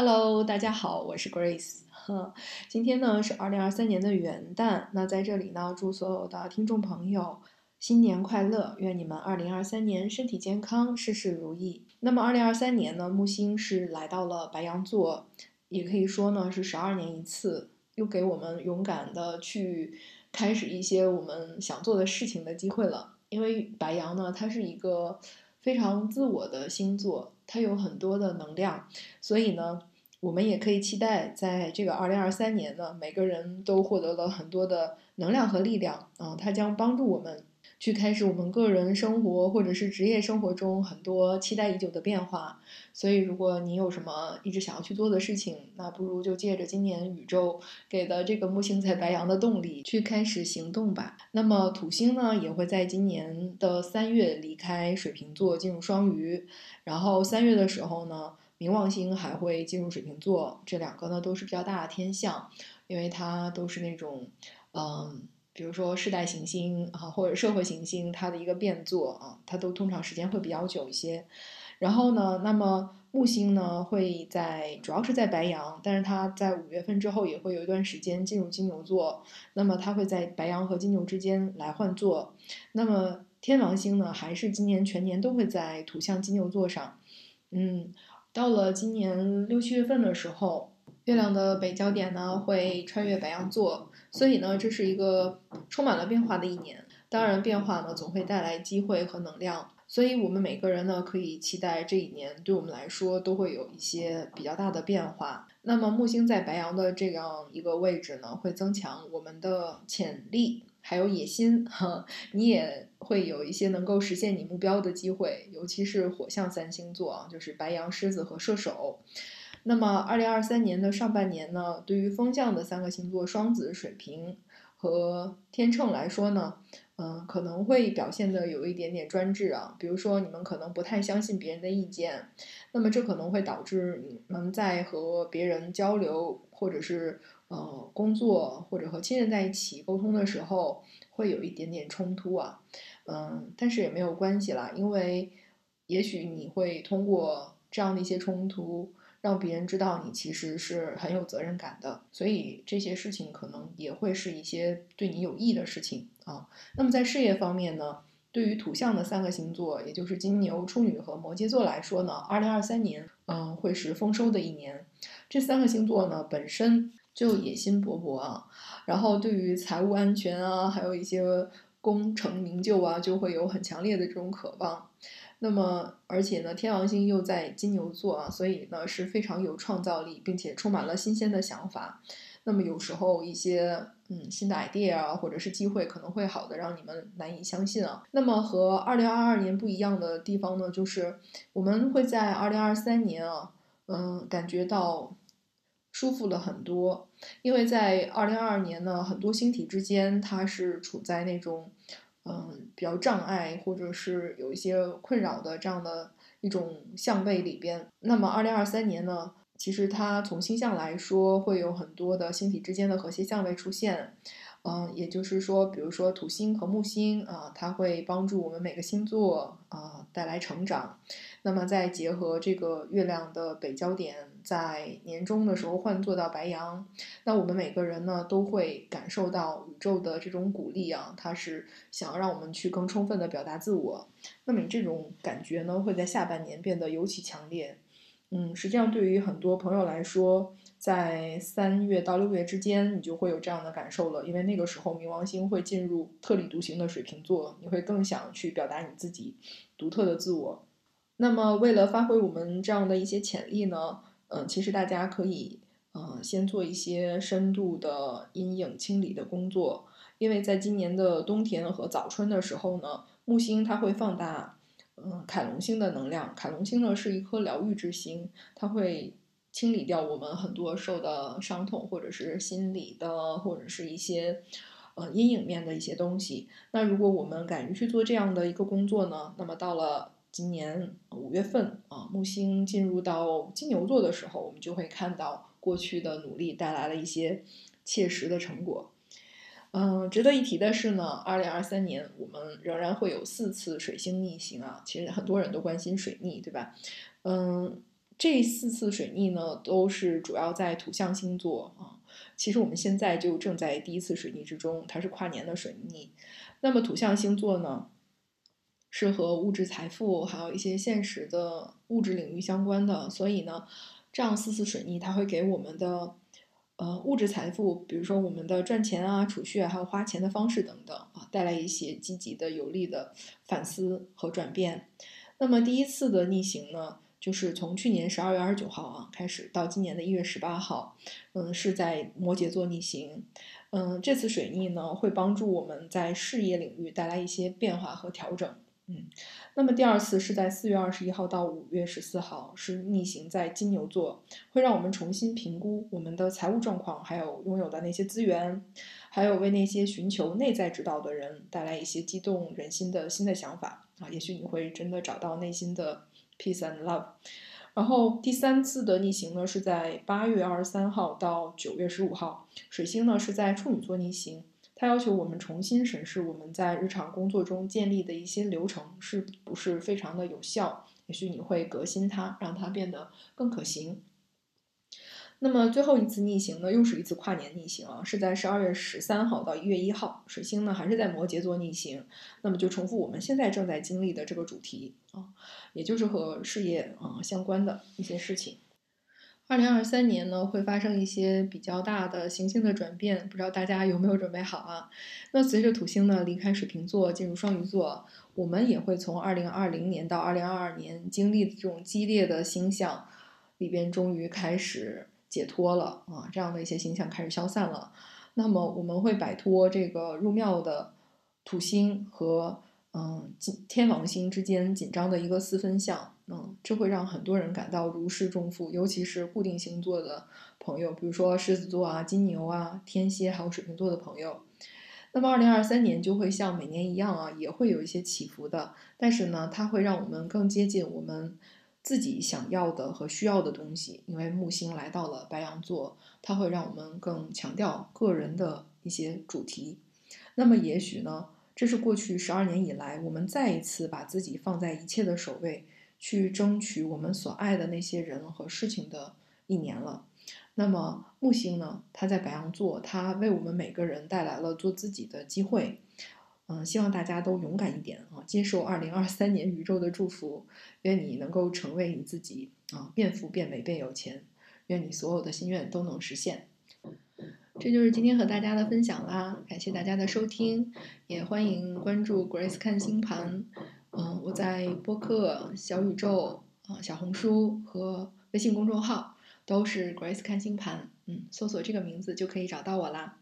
Hello，大家好，我是 Grace。呵，今天呢是二零二三年的元旦，那在这里呢，祝所有的听众朋友新年快乐，愿你们二零二三年身体健康，事事如意。那么二零二三年呢，木星是来到了白羊座，也可以说呢是十二年一次，又给我们勇敢的去开始一些我们想做的事情的机会了。因为白羊呢，它是一个非常自我的星座。它有很多的能量，所以呢，我们也可以期待，在这个二零二三年呢，每个人都获得了很多的能量和力量啊，它将帮助我们去开始我们个人生活或者是职业生活中很多期待已久的变化。所以，如果你有什么一直想要去做的事情，那不如就借着今年宇宙给的这个木星在白羊的动力去开始行动吧。那么，土星呢，也会在今年的三月离开水瓶座进入双鱼。然后三月的时候呢，冥王星还会进入水瓶座，这两个呢都是比较大的天象，因为它都是那种，嗯，比如说世代行星啊，或者社会行星，它的一个变座啊，它都通常时间会比较久一些。然后呢，那么木星呢会在主要是在白羊，但是它在五月份之后也会有一段时间进入金牛座，那么它会在白羊和金牛之间来换座，那么。天王星呢，还是今年全年都会在土象金牛座上，嗯，到了今年六七月份的时候，月亮的北焦点呢会穿越白羊座，所以呢，这是一个充满了变化的一年。当然，变化呢总会带来机会和能量，所以我们每个人呢可以期待这一年对我们来说都会有一些比较大的变化。那么木星在白羊的这样一个位置呢，会增强我们的潜力。还有野心哈，你也会有一些能够实现你目标的机会，尤其是火象三星座啊，就是白羊、狮子和射手。那么，二零二三年的上半年呢，对于风象的三个星座双子、水瓶和天秤来说呢，嗯，可能会表现的有一点点专制啊，比如说你们可能不太相信别人的意见，那么这可能会导致你们在和别人交流或者是。呃，工作或者和亲人在一起沟通的时候，会有一点点冲突啊，嗯，但是也没有关系啦，因为也许你会通过这样的一些冲突，让别人知道你其实是很有责任感的，所以这些事情可能也会是一些对你有益的事情啊。那么在事业方面呢，对于土象的三个星座，也就是金牛、处女和摩羯座来说呢，二零二三年嗯会是丰收的一年。这三个星座呢本身。就野心勃勃啊，然后对于财务安全啊，还有一些功成名就啊，就会有很强烈的这种渴望。那么，而且呢，天王星又在金牛座啊，所以呢是非常有创造力，并且充满了新鲜的想法。那么有时候一些嗯新的 idea 啊，或者是机会，可能会好的让你们难以相信啊。那么和二零二二年不一样的地方呢，就是我们会在二零二三年啊，嗯，感觉到。舒服了很多，因为在二零二二年呢，很多星体之间它是处在那种，嗯，比较障碍或者是有一些困扰的这样的一种相位里边。那么二零二三年呢，其实它从星象来说会有很多的星体之间的和谐相位出现。嗯，也就是说，比如说土星和木星啊，它会帮助我们每个星座啊带来成长。那么再结合这个月亮的北焦点在年终的时候换做到白羊，那我们每个人呢都会感受到宇宙的这种鼓励啊，它是想要让我们去更充分的表达自我。那么你这种感觉呢会在下半年变得尤其强烈。嗯，实际上对于很多朋友来说。在三月到六月之间，你就会有这样的感受了，因为那个时候冥王星会进入特立独行的水瓶座，你会更想去表达你自己独特的自我。那么，为了发挥我们这样的一些潜力呢，嗯，其实大家可以，嗯，先做一些深度的阴影清理的工作，因为在今年的冬天和早春的时候呢，木星它会放大，嗯，凯龙星的能量。凯龙星呢是一颗疗愈之星，它会。清理掉我们很多受的伤痛，或者是心理的，或者是一些呃阴影面的一些东西。那如果我们敢于去做这样的一个工作呢？那么到了今年五月份啊，木星进入到金牛座的时候，我们就会看到过去的努力带来了一些切实的成果。嗯，值得一提的是呢，二零二三年我们仍然会有四次水星逆行啊。其实很多人都关心水逆，对吧？嗯。这四次水逆呢，都是主要在土象星座啊。其实我们现在就正在第一次水逆之中，它是跨年的水逆。那么土象星座呢，是和物质财富还有一些现实的物质领域相关的，所以呢，这样四次水逆它会给我们的呃物质财富，比如说我们的赚钱啊、储蓄还有花钱的方式等等啊，带来一些积极的、有利的反思和转变。那么第一次的逆行呢？就是从去年十二月二十九号啊开始，到今年的一月十八号，嗯，是在摩羯座逆行，嗯，这次水逆呢会帮助我们在事业领域带来一些变化和调整，嗯，那么第二次是在四月二十一号到五月十四号是逆行在金牛座，会让我们重新评估我们的财务状况，还有拥有的那些资源，还有为那些寻求内在指导的人带来一些激动人心的新的想法啊，也许你会真的找到内心的。Peace and love，然后第三次的逆行呢是在八月二十三号到九月十五号，水星呢是在处女座逆行，它要求我们重新审视我们在日常工作中建立的一些流程是不是非常的有效，也许你会革新它，让它变得更可行。那么最后一次逆行呢，又是一次跨年逆行啊，是在十二月十三号到一月一号，水星呢还是在摩羯座逆行，那么就重复我们现在正在经历的这个主题啊，也就是和事业啊相关的一些事情。二零二三年呢会发生一些比较大的行星的转变，不知道大家有没有准备好啊？那随着土星呢离开水瓶座进入双鱼座，我们也会从二零二零年到二零二二年经历的这种激烈的星象里边，终于开始。解脱了啊，这样的一些形象开始消散了。那么我们会摆脱这个入庙的土星和嗯天王星之间紧张的一个四分相，嗯，这会让很多人感到如释重负，尤其是固定星座的朋友，比如说狮子座啊、金牛啊、天蝎还有水瓶座的朋友。那么二零二三年就会像每年一样啊，也会有一些起伏的，但是呢，它会让我们更接近我们。自己想要的和需要的东西，因为木星来到了白羊座，它会让我们更强调个人的一些主题。那么，也许呢，这是过去十二年以来，我们再一次把自己放在一切的首位，去争取我们所爱的那些人和事情的一年了。那么，木星呢，它在白羊座，它为我们每个人带来了做自己的机会。嗯，希望大家都勇敢一点啊，接受二零二三年宇宙的祝福，愿你能够成为你自己啊，变富变美变有钱，愿你所有的心愿都能实现。这就是今天和大家的分享啦，感谢大家的收听，也欢迎关注 Grace 看星盘。嗯，我在播客、小宇宙啊、小红书和微信公众号都是 Grace 看星盘，嗯，搜索这个名字就可以找到我啦。